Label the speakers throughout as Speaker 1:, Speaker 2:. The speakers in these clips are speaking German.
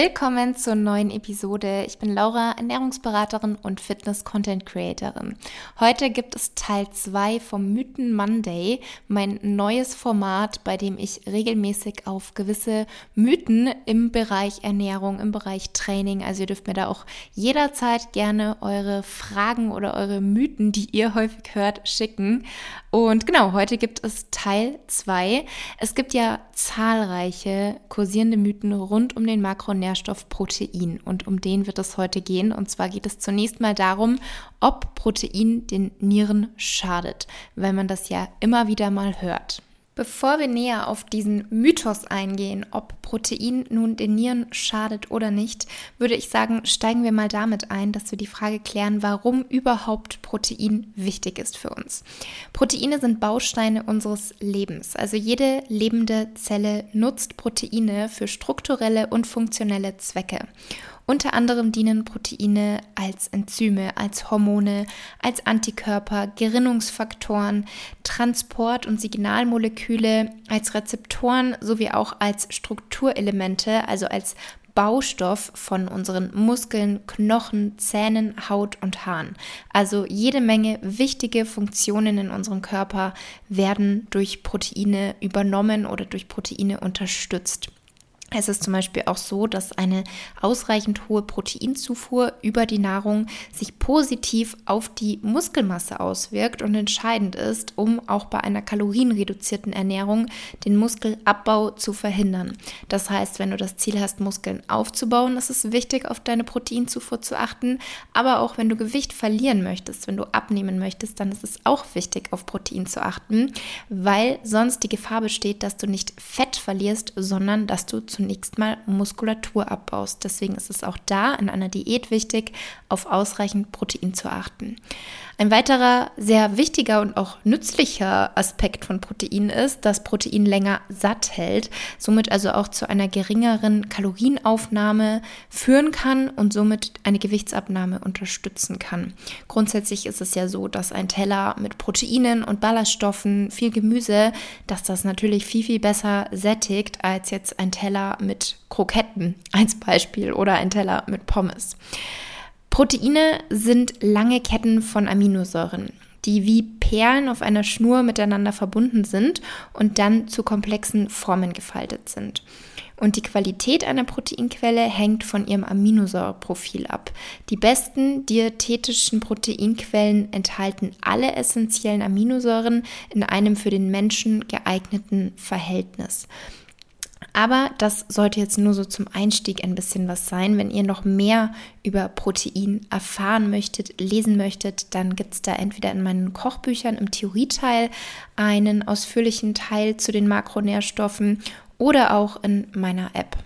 Speaker 1: Willkommen zur neuen Episode. Ich bin Laura, Ernährungsberaterin und Fitness-Content-Creatorin. Heute gibt es Teil 2 vom Mythen Monday, mein neues Format, bei dem ich regelmäßig auf gewisse Mythen im Bereich Ernährung, im Bereich Training, also ihr dürft mir da auch jederzeit gerne eure Fragen oder eure Mythen, die ihr häufig hört, schicken. Und genau, heute gibt es Teil 2. Es gibt ja zahlreiche kursierende Mythen rund um den Makronährstoff Protein und um den wird es heute gehen. Und zwar geht es zunächst mal darum, ob Protein den Nieren schadet, weil man das ja immer wieder mal hört. Bevor wir näher auf diesen Mythos eingehen, ob Protein nun den Nieren schadet oder nicht, würde ich sagen, steigen wir mal damit ein, dass wir die Frage klären, warum überhaupt Protein wichtig ist für uns. Proteine sind Bausteine unseres Lebens. Also jede lebende Zelle nutzt Proteine für strukturelle und funktionelle Zwecke. Unter anderem dienen Proteine als Enzyme, als Hormone, als Antikörper, Gerinnungsfaktoren, Transport- und Signalmoleküle, als Rezeptoren sowie auch als Strukturelemente, also als Baustoff von unseren Muskeln, Knochen, Zähnen, Haut und Haaren. Also jede Menge wichtige Funktionen in unserem Körper werden durch Proteine übernommen oder durch Proteine unterstützt. Es ist zum Beispiel auch so, dass eine ausreichend hohe Proteinzufuhr über die Nahrung sich positiv auf die Muskelmasse auswirkt und entscheidend ist, um auch bei einer kalorienreduzierten Ernährung den Muskelabbau zu verhindern. Das heißt, wenn du das Ziel hast, Muskeln aufzubauen, ist es wichtig, auf deine Proteinzufuhr zu achten. Aber auch wenn du Gewicht verlieren möchtest, wenn du abnehmen möchtest, dann ist es auch wichtig, auf Protein zu achten, weil sonst die Gefahr besteht, dass du nicht Fett verlierst, sondern dass du zu zunächst mal Muskulatur abbaust. Deswegen ist es auch da in einer Diät wichtig, auf ausreichend Protein zu achten. Ein weiterer sehr wichtiger und auch nützlicher Aspekt von Protein ist, dass Protein länger satt hält, somit also auch zu einer geringeren Kalorienaufnahme führen kann und somit eine Gewichtsabnahme unterstützen kann. Grundsätzlich ist es ja so, dass ein Teller mit Proteinen und Ballaststoffen, viel Gemüse, dass das natürlich viel, viel besser sättigt als jetzt ein Teller mit Kroketten als Beispiel oder ein Teller mit Pommes. Proteine sind lange Ketten von Aminosäuren, die wie Perlen auf einer Schnur miteinander verbunden sind und dann zu komplexen Formen gefaltet sind. Und die Qualität einer Proteinquelle hängt von ihrem Aminosäureprofil ab. Die besten diätetischen Proteinquellen enthalten alle essentiellen Aminosäuren in einem für den Menschen geeigneten Verhältnis. Aber das sollte jetzt nur so zum Einstieg ein bisschen was sein. Wenn ihr noch mehr über Protein erfahren möchtet, lesen möchtet, dann gibt es da entweder in meinen Kochbüchern im Theorieteil einen ausführlichen Teil zu den Makronährstoffen oder auch in meiner App.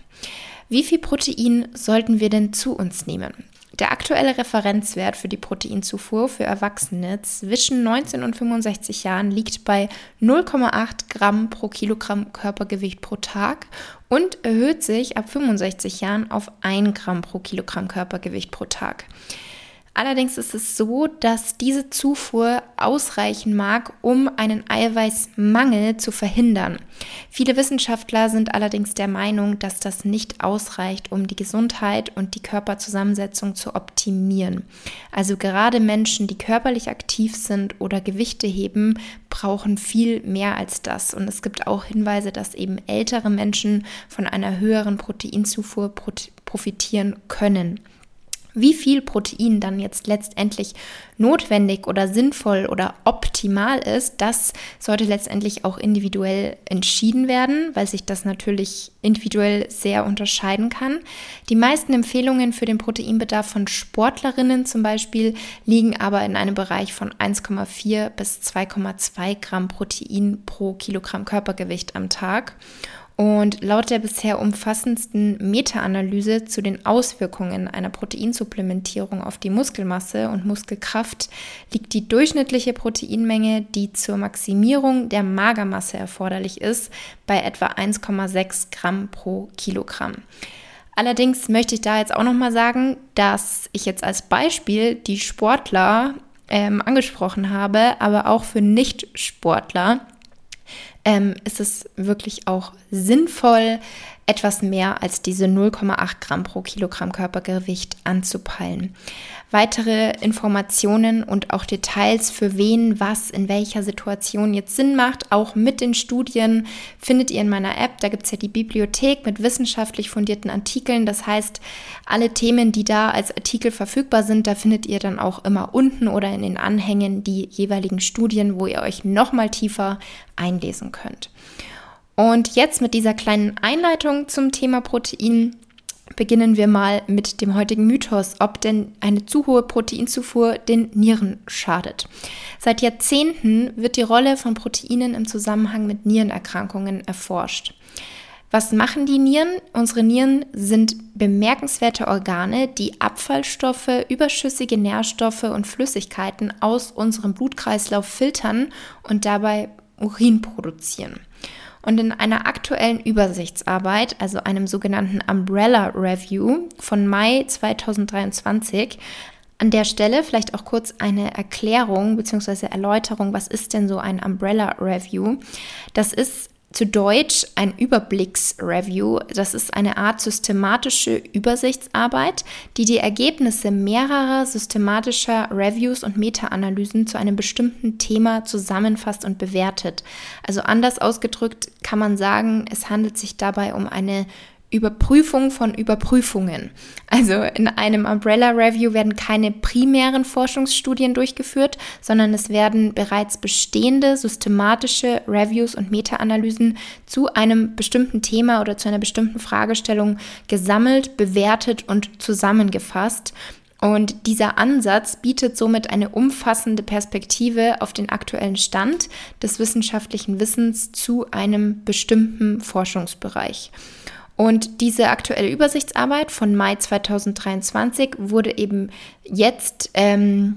Speaker 1: Wie viel Protein sollten wir denn zu uns nehmen? Der aktuelle Referenzwert für die Proteinzufuhr für Erwachsene zwischen 19 und 65 Jahren liegt bei 0,8 Gramm pro Kilogramm Körpergewicht pro Tag und erhöht sich ab 65 Jahren auf 1 Gramm pro Kilogramm Körpergewicht pro Tag. Allerdings ist es so, dass diese Zufuhr ausreichen mag, um einen Eiweißmangel zu verhindern. Viele Wissenschaftler sind allerdings der Meinung, dass das nicht ausreicht, um die Gesundheit und die Körperzusammensetzung zu optimieren. Also gerade Menschen, die körperlich aktiv sind oder Gewichte heben, brauchen viel mehr als das. Und es gibt auch Hinweise, dass eben ältere Menschen von einer höheren Proteinzufuhr profitieren können. Wie viel Protein dann jetzt letztendlich notwendig oder sinnvoll oder optimal ist, das sollte letztendlich auch individuell entschieden werden, weil sich das natürlich individuell sehr unterscheiden kann. Die meisten Empfehlungen für den Proteinbedarf von Sportlerinnen zum Beispiel liegen aber in einem Bereich von 1,4 bis 2,2 Gramm Protein pro Kilogramm Körpergewicht am Tag. Und laut der bisher umfassendsten Meta-Analyse zu den Auswirkungen einer Proteinsupplementierung auf die Muskelmasse und Muskelkraft liegt die durchschnittliche Proteinmenge, die zur Maximierung der Magermasse erforderlich ist, bei etwa 1,6 Gramm pro Kilogramm. Allerdings möchte ich da jetzt auch nochmal sagen, dass ich jetzt als Beispiel die Sportler ähm, angesprochen habe, aber auch für Nicht-Sportler ähm, ist es wirklich auch sinnvoll, etwas mehr als diese 0,8 Gramm pro Kilogramm Körpergewicht anzupeilen. Weitere Informationen und auch Details, für wen was in welcher Situation jetzt Sinn macht, auch mit den Studien, findet ihr in meiner App. Da gibt es ja die Bibliothek mit wissenschaftlich fundierten Artikeln. Das heißt, alle Themen, die da als Artikel verfügbar sind, da findet ihr dann auch immer unten oder in den Anhängen die jeweiligen Studien, wo ihr euch nochmal tiefer einlesen könnt. Und jetzt mit dieser kleinen Einleitung zum Thema Protein beginnen wir mal mit dem heutigen Mythos, ob denn eine zu hohe Proteinzufuhr den Nieren schadet. Seit Jahrzehnten wird die Rolle von Proteinen im Zusammenhang mit Nierenerkrankungen erforscht. Was machen die Nieren? Unsere Nieren sind bemerkenswerte Organe, die Abfallstoffe, überschüssige Nährstoffe und Flüssigkeiten aus unserem Blutkreislauf filtern und dabei Urin produzieren. Und in einer aktuellen Übersichtsarbeit, also einem sogenannten Umbrella Review von Mai 2023, an der Stelle vielleicht auch kurz eine Erklärung bzw. Erläuterung, was ist denn so ein Umbrella Review? Das ist zu Deutsch ein Überblicksreview. Das ist eine Art systematische Übersichtsarbeit, die die Ergebnisse mehrerer systematischer Reviews und Meta-Analysen zu einem bestimmten Thema zusammenfasst und bewertet. Also anders ausgedrückt kann man sagen, es handelt sich dabei um eine Überprüfung von Überprüfungen. Also in einem Umbrella Review werden keine primären Forschungsstudien durchgeführt, sondern es werden bereits bestehende systematische Reviews und Meta-Analysen zu einem bestimmten Thema oder zu einer bestimmten Fragestellung gesammelt, bewertet und zusammengefasst. Und dieser Ansatz bietet somit eine umfassende Perspektive auf den aktuellen Stand des wissenschaftlichen Wissens zu einem bestimmten Forschungsbereich. Und diese aktuelle Übersichtsarbeit von Mai 2023 wurde eben jetzt ähm,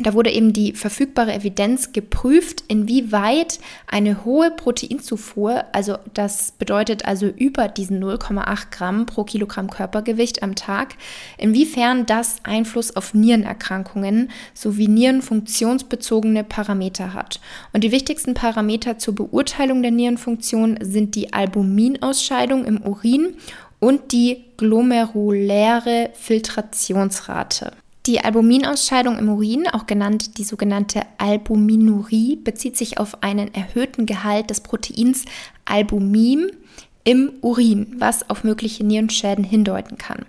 Speaker 1: da wurde eben die verfügbare Evidenz geprüft, inwieweit eine hohe Proteinzufuhr, also das bedeutet also über diesen 0,8 Gramm pro Kilogramm Körpergewicht am Tag, inwiefern das Einfluss auf Nierenerkrankungen sowie nierenfunktionsbezogene Parameter hat. Und die wichtigsten Parameter zur Beurteilung der Nierenfunktion sind die Albuminausscheidung im Urin und die glomeruläre Filtrationsrate. Die Albuminausscheidung im Urin, auch genannt die sogenannte Albuminurie, bezieht sich auf einen erhöhten Gehalt des Proteins Albumin im Urin, was auf mögliche Nierenschäden hindeuten kann.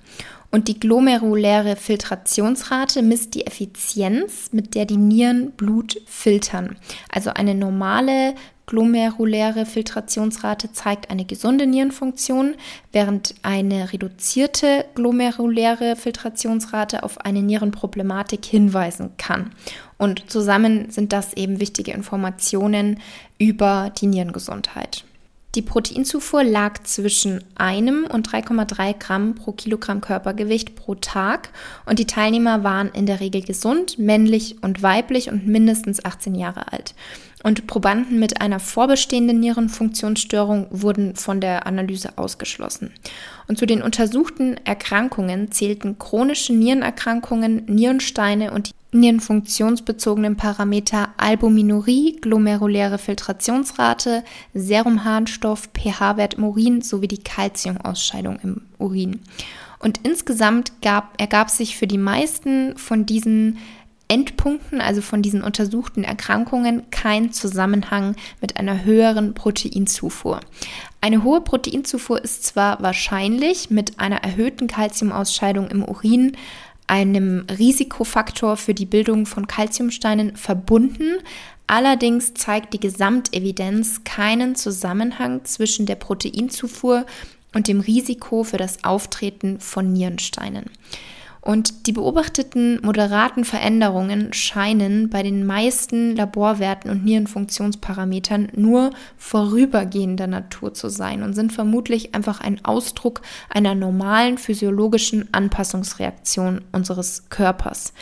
Speaker 1: Und die glomeruläre Filtrationsrate misst die Effizienz, mit der die Nieren Blut filtern. Also eine normale glomeruläre Filtrationsrate zeigt eine gesunde Nierenfunktion, während eine reduzierte glomeruläre Filtrationsrate auf eine Nierenproblematik hinweisen kann. Und zusammen sind das eben wichtige Informationen über die Nierengesundheit. Die Proteinzufuhr lag zwischen einem und 3,3 Gramm pro Kilogramm Körpergewicht pro Tag und die Teilnehmer waren in der Regel gesund, männlich und weiblich und mindestens 18 Jahre alt. Und Probanden mit einer vorbestehenden Nierenfunktionsstörung wurden von der Analyse ausgeschlossen. Und zu den untersuchten Erkrankungen zählten chronische Nierenerkrankungen, Nierensteine und die nierenfunktionsbezogenen Parameter Albuminurie, glomeruläre Filtrationsrate, Serumharnstoff, pH-Wert im Urin sowie die Kalziumausscheidung im Urin. Und insgesamt gab, ergab sich für die meisten von diesen Endpunkten, also von diesen untersuchten Erkrankungen, kein Zusammenhang mit einer höheren Proteinzufuhr. Eine hohe Proteinzufuhr ist zwar wahrscheinlich mit einer erhöhten Kalziumausscheidung im Urin, einem Risikofaktor für die Bildung von Kalziumsteinen verbunden, allerdings zeigt die Gesamtevidenz keinen Zusammenhang zwischen der Proteinzufuhr und dem Risiko für das Auftreten von Nierensteinen. Und die beobachteten moderaten Veränderungen scheinen bei den meisten Laborwerten und Nierenfunktionsparametern nur vorübergehender Natur zu sein und sind vermutlich einfach ein Ausdruck einer normalen physiologischen Anpassungsreaktion unseres Körpers.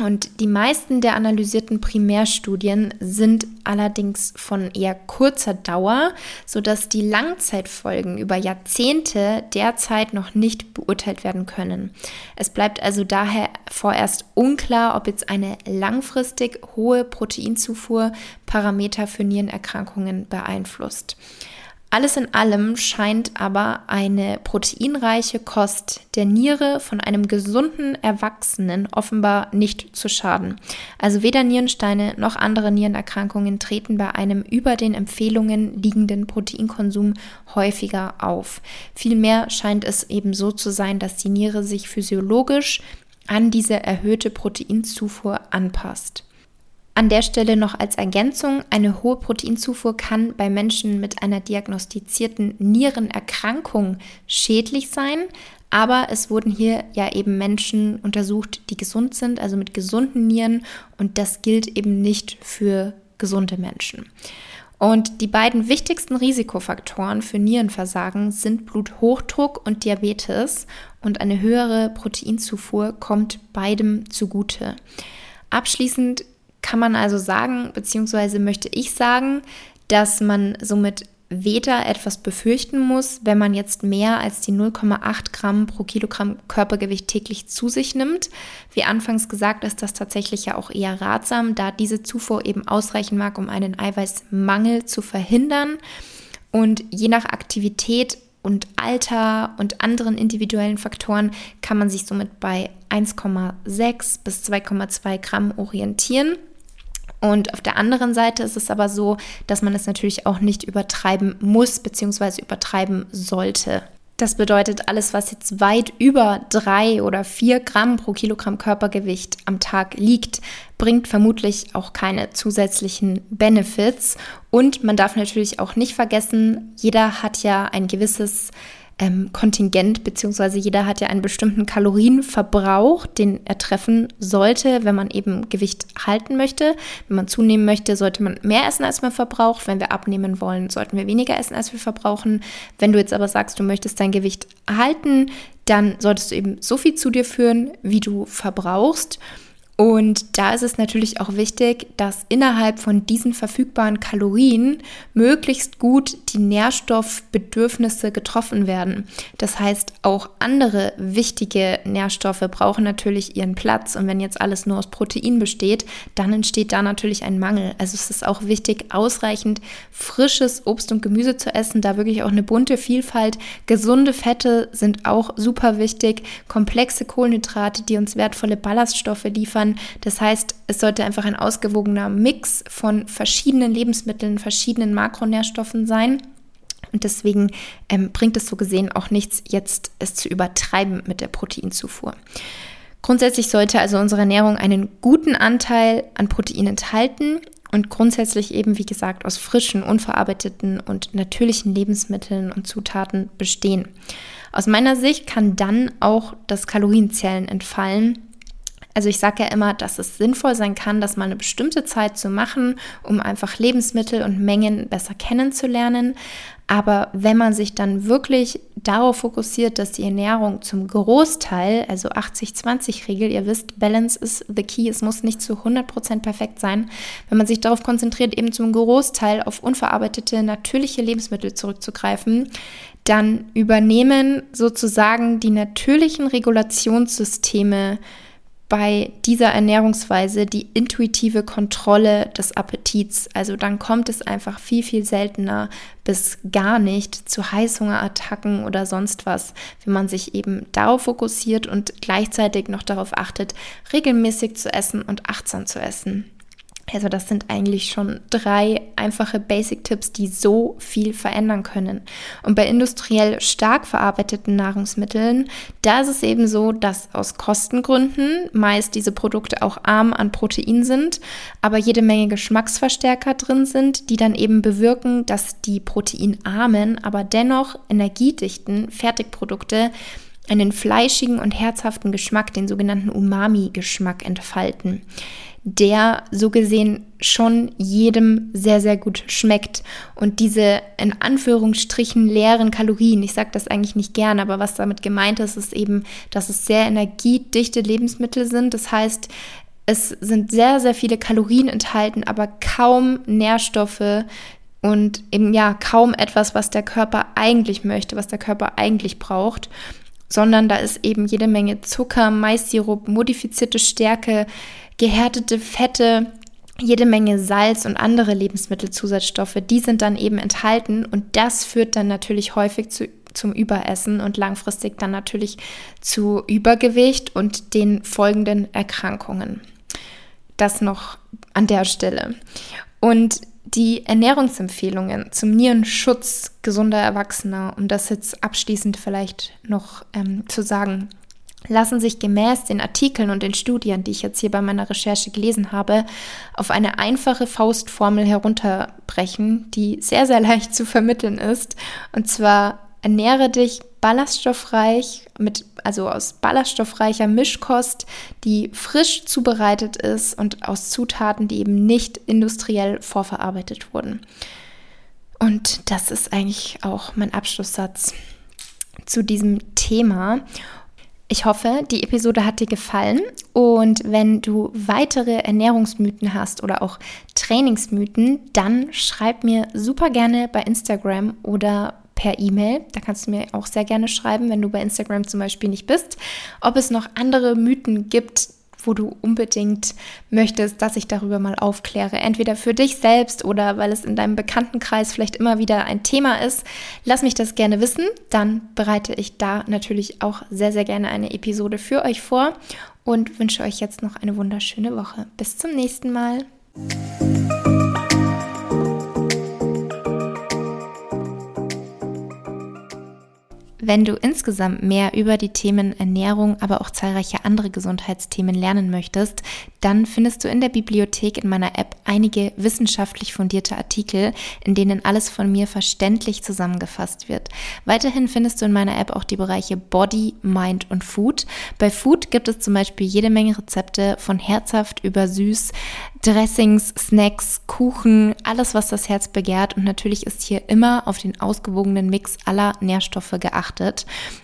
Speaker 1: Und die meisten der analysierten Primärstudien sind allerdings von eher kurzer Dauer, sodass die Langzeitfolgen über Jahrzehnte derzeit noch nicht beurteilt werden können. Es bleibt also daher vorerst unklar, ob jetzt eine langfristig hohe Proteinzufuhr Parameter für Nierenerkrankungen beeinflusst. Alles in allem scheint aber eine proteinreiche Kost der Niere von einem gesunden Erwachsenen offenbar nicht zu schaden. Also weder Nierensteine noch andere Nierenerkrankungen treten bei einem über den Empfehlungen liegenden Proteinkonsum häufiger auf. Vielmehr scheint es eben so zu sein, dass die Niere sich physiologisch an diese erhöhte Proteinzufuhr anpasst. An der Stelle noch als Ergänzung, eine hohe Proteinzufuhr kann bei Menschen mit einer diagnostizierten Nierenerkrankung schädlich sein, aber es wurden hier ja eben Menschen untersucht, die gesund sind, also mit gesunden Nieren und das gilt eben nicht für gesunde Menschen. Und die beiden wichtigsten Risikofaktoren für Nierenversagen sind Bluthochdruck und Diabetes und eine höhere Proteinzufuhr kommt beidem zugute. Abschließend kann man also sagen, beziehungsweise möchte ich sagen, dass man somit weder etwas befürchten muss, wenn man jetzt mehr als die 0,8 Gramm pro Kilogramm Körpergewicht täglich zu sich nimmt. Wie anfangs gesagt, ist das tatsächlich ja auch eher ratsam, da diese Zufuhr eben ausreichen mag, um einen Eiweißmangel zu verhindern. Und je nach Aktivität und Alter und anderen individuellen Faktoren kann man sich somit bei 1,6 bis 2,2 Gramm orientieren. Und auf der anderen Seite ist es aber so, dass man es natürlich auch nicht übertreiben muss bzw. übertreiben sollte. Das bedeutet, alles, was jetzt weit über drei oder vier Gramm pro Kilogramm Körpergewicht am Tag liegt, bringt vermutlich auch keine zusätzlichen Benefits. Und man darf natürlich auch nicht vergessen, jeder hat ja ein gewisses ähm, Kontingent, beziehungsweise jeder hat ja einen bestimmten Kalorienverbrauch, den er treffen sollte, wenn man eben Gewicht halten möchte. Wenn man zunehmen möchte, sollte man mehr essen, als man verbraucht. Wenn wir abnehmen wollen, sollten wir weniger essen, als wir verbrauchen. Wenn du jetzt aber sagst, du möchtest dein Gewicht halten, dann solltest du eben so viel zu dir führen, wie du verbrauchst. Und da ist es natürlich auch wichtig, dass innerhalb von diesen verfügbaren Kalorien möglichst gut die Nährstoffbedürfnisse getroffen werden. Das heißt, auch andere wichtige Nährstoffe brauchen natürlich ihren Platz. Und wenn jetzt alles nur aus Protein besteht, dann entsteht da natürlich ein Mangel. Also es ist auch wichtig, ausreichend frisches Obst und Gemüse zu essen, da wirklich auch eine bunte Vielfalt. Gesunde Fette sind auch super wichtig. Komplexe Kohlenhydrate, die uns wertvolle Ballaststoffe liefern kann. Das heißt, es sollte einfach ein ausgewogener Mix von verschiedenen Lebensmitteln, verschiedenen Makronährstoffen sein. Und deswegen ähm, bringt es so gesehen auch nichts, jetzt es zu übertreiben mit der Proteinzufuhr. Grundsätzlich sollte also unsere Ernährung einen guten Anteil an Protein enthalten und grundsätzlich eben, wie gesagt, aus frischen, unverarbeiteten und natürlichen Lebensmitteln und Zutaten bestehen. Aus meiner Sicht kann dann auch das Kalorienzählen entfallen also ich sage ja immer, dass es sinnvoll sein kann, das mal eine bestimmte Zeit zu machen, um einfach Lebensmittel und Mengen besser kennenzulernen. Aber wenn man sich dann wirklich darauf fokussiert, dass die Ernährung zum Großteil, also 80-20-Regel, ihr wisst, Balance is the key, es muss nicht zu 100% perfekt sein, wenn man sich darauf konzentriert, eben zum Großteil auf unverarbeitete, natürliche Lebensmittel zurückzugreifen, dann übernehmen sozusagen die natürlichen Regulationssysteme bei dieser Ernährungsweise die intuitive Kontrolle des Appetits. Also dann kommt es einfach viel, viel seltener bis gar nicht zu Heißhungerattacken oder sonst was, wenn man sich eben darauf fokussiert und gleichzeitig noch darauf achtet, regelmäßig zu essen und achtsam zu essen. Also das sind eigentlich schon drei einfache Basic-Tipps, die so viel verändern können. Und bei industriell stark verarbeiteten Nahrungsmitteln, da ist es eben so, dass aus Kostengründen meist diese Produkte auch arm an Protein sind, aber jede Menge Geschmacksverstärker drin sind, die dann eben bewirken, dass die proteinarmen, aber dennoch energiedichten Fertigprodukte einen fleischigen und herzhaften Geschmack, den sogenannten Umami-Geschmack entfalten der so gesehen schon jedem sehr, sehr gut schmeckt. Und diese in Anführungsstrichen leeren Kalorien, ich sage das eigentlich nicht gern, aber was damit gemeint ist, ist eben, dass es sehr energiedichte Lebensmittel sind. Das heißt, es sind sehr, sehr viele Kalorien enthalten, aber kaum Nährstoffe, und eben ja kaum etwas, was der Körper eigentlich möchte, was der Körper eigentlich braucht, sondern da ist eben jede Menge Zucker, Maissirup, modifizierte Stärke, gehärtete Fette jede Menge Salz und andere Lebensmittelzusatzstoffe, die sind dann eben enthalten und das führt dann natürlich häufig zu, zum Überessen und langfristig dann natürlich zu Übergewicht und den folgenden Erkrankungen. Das noch an der Stelle. Und die Ernährungsempfehlungen zum Nierenschutz gesunder Erwachsener, um das jetzt abschließend vielleicht noch ähm, zu sagen, lassen sich gemäß den Artikeln und den Studien, die ich jetzt hier bei meiner Recherche gelesen habe, auf eine einfache Faustformel herunterbrechen, die sehr, sehr leicht zu vermitteln ist. Und zwar ernähre dich ballaststoffreich mit also aus ballaststoffreicher Mischkost, die frisch zubereitet ist und aus Zutaten, die eben nicht industriell vorverarbeitet wurden. Und das ist eigentlich auch mein Abschlusssatz zu diesem Thema. Ich hoffe, die Episode hat dir gefallen und wenn du weitere Ernährungsmythen hast oder auch Trainingsmythen, dann schreib mir super gerne bei Instagram oder per E-Mail. Da kannst du mir auch sehr gerne schreiben, wenn du bei Instagram zum Beispiel nicht bist, ob es noch andere Mythen gibt, wo du unbedingt möchtest, dass ich darüber mal aufkläre. Entweder für dich selbst oder weil es in deinem Bekanntenkreis vielleicht immer wieder ein Thema ist. Lass mich das gerne wissen. Dann bereite ich da natürlich auch sehr, sehr gerne eine Episode für euch vor und wünsche euch jetzt noch eine wunderschöne Woche. Bis zum nächsten Mal. Wenn du insgesamt mehr über die Themen Ernährung, aber auch zahlreiche andere Gesundheitsthemen lernen möchtest, dann findest du in der Bibliothek in meiner App einige wissenschaftlich fundierte Artikel, in denen alles von mir verständlich zusammengefasst wird. Weiterhin findest du in meiner App auch die Bereiche Body, Mind und Food. Bei Food gibt es zum Beispiel jede Menge Rezepte von herzhaft über süß, Dressings, Snacks, Kuchen, alles, was das Herz begehrt. Und natürlich ist hier immer auf den ausgewogenen Mix aller Nährstoffe geachtet.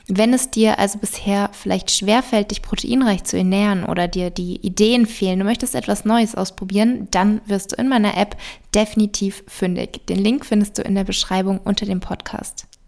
Speaker 1: Wenn es dir also bisher vielleicht schwerfällt, dich proteinreich zu ernähren oder dir die Ideen fehlen, du möchtest etwas Neues ausprobieren, dann wirst du in meiner App definitiv fündig. Den Link findest du in der Beschreibung unter dem Podcast.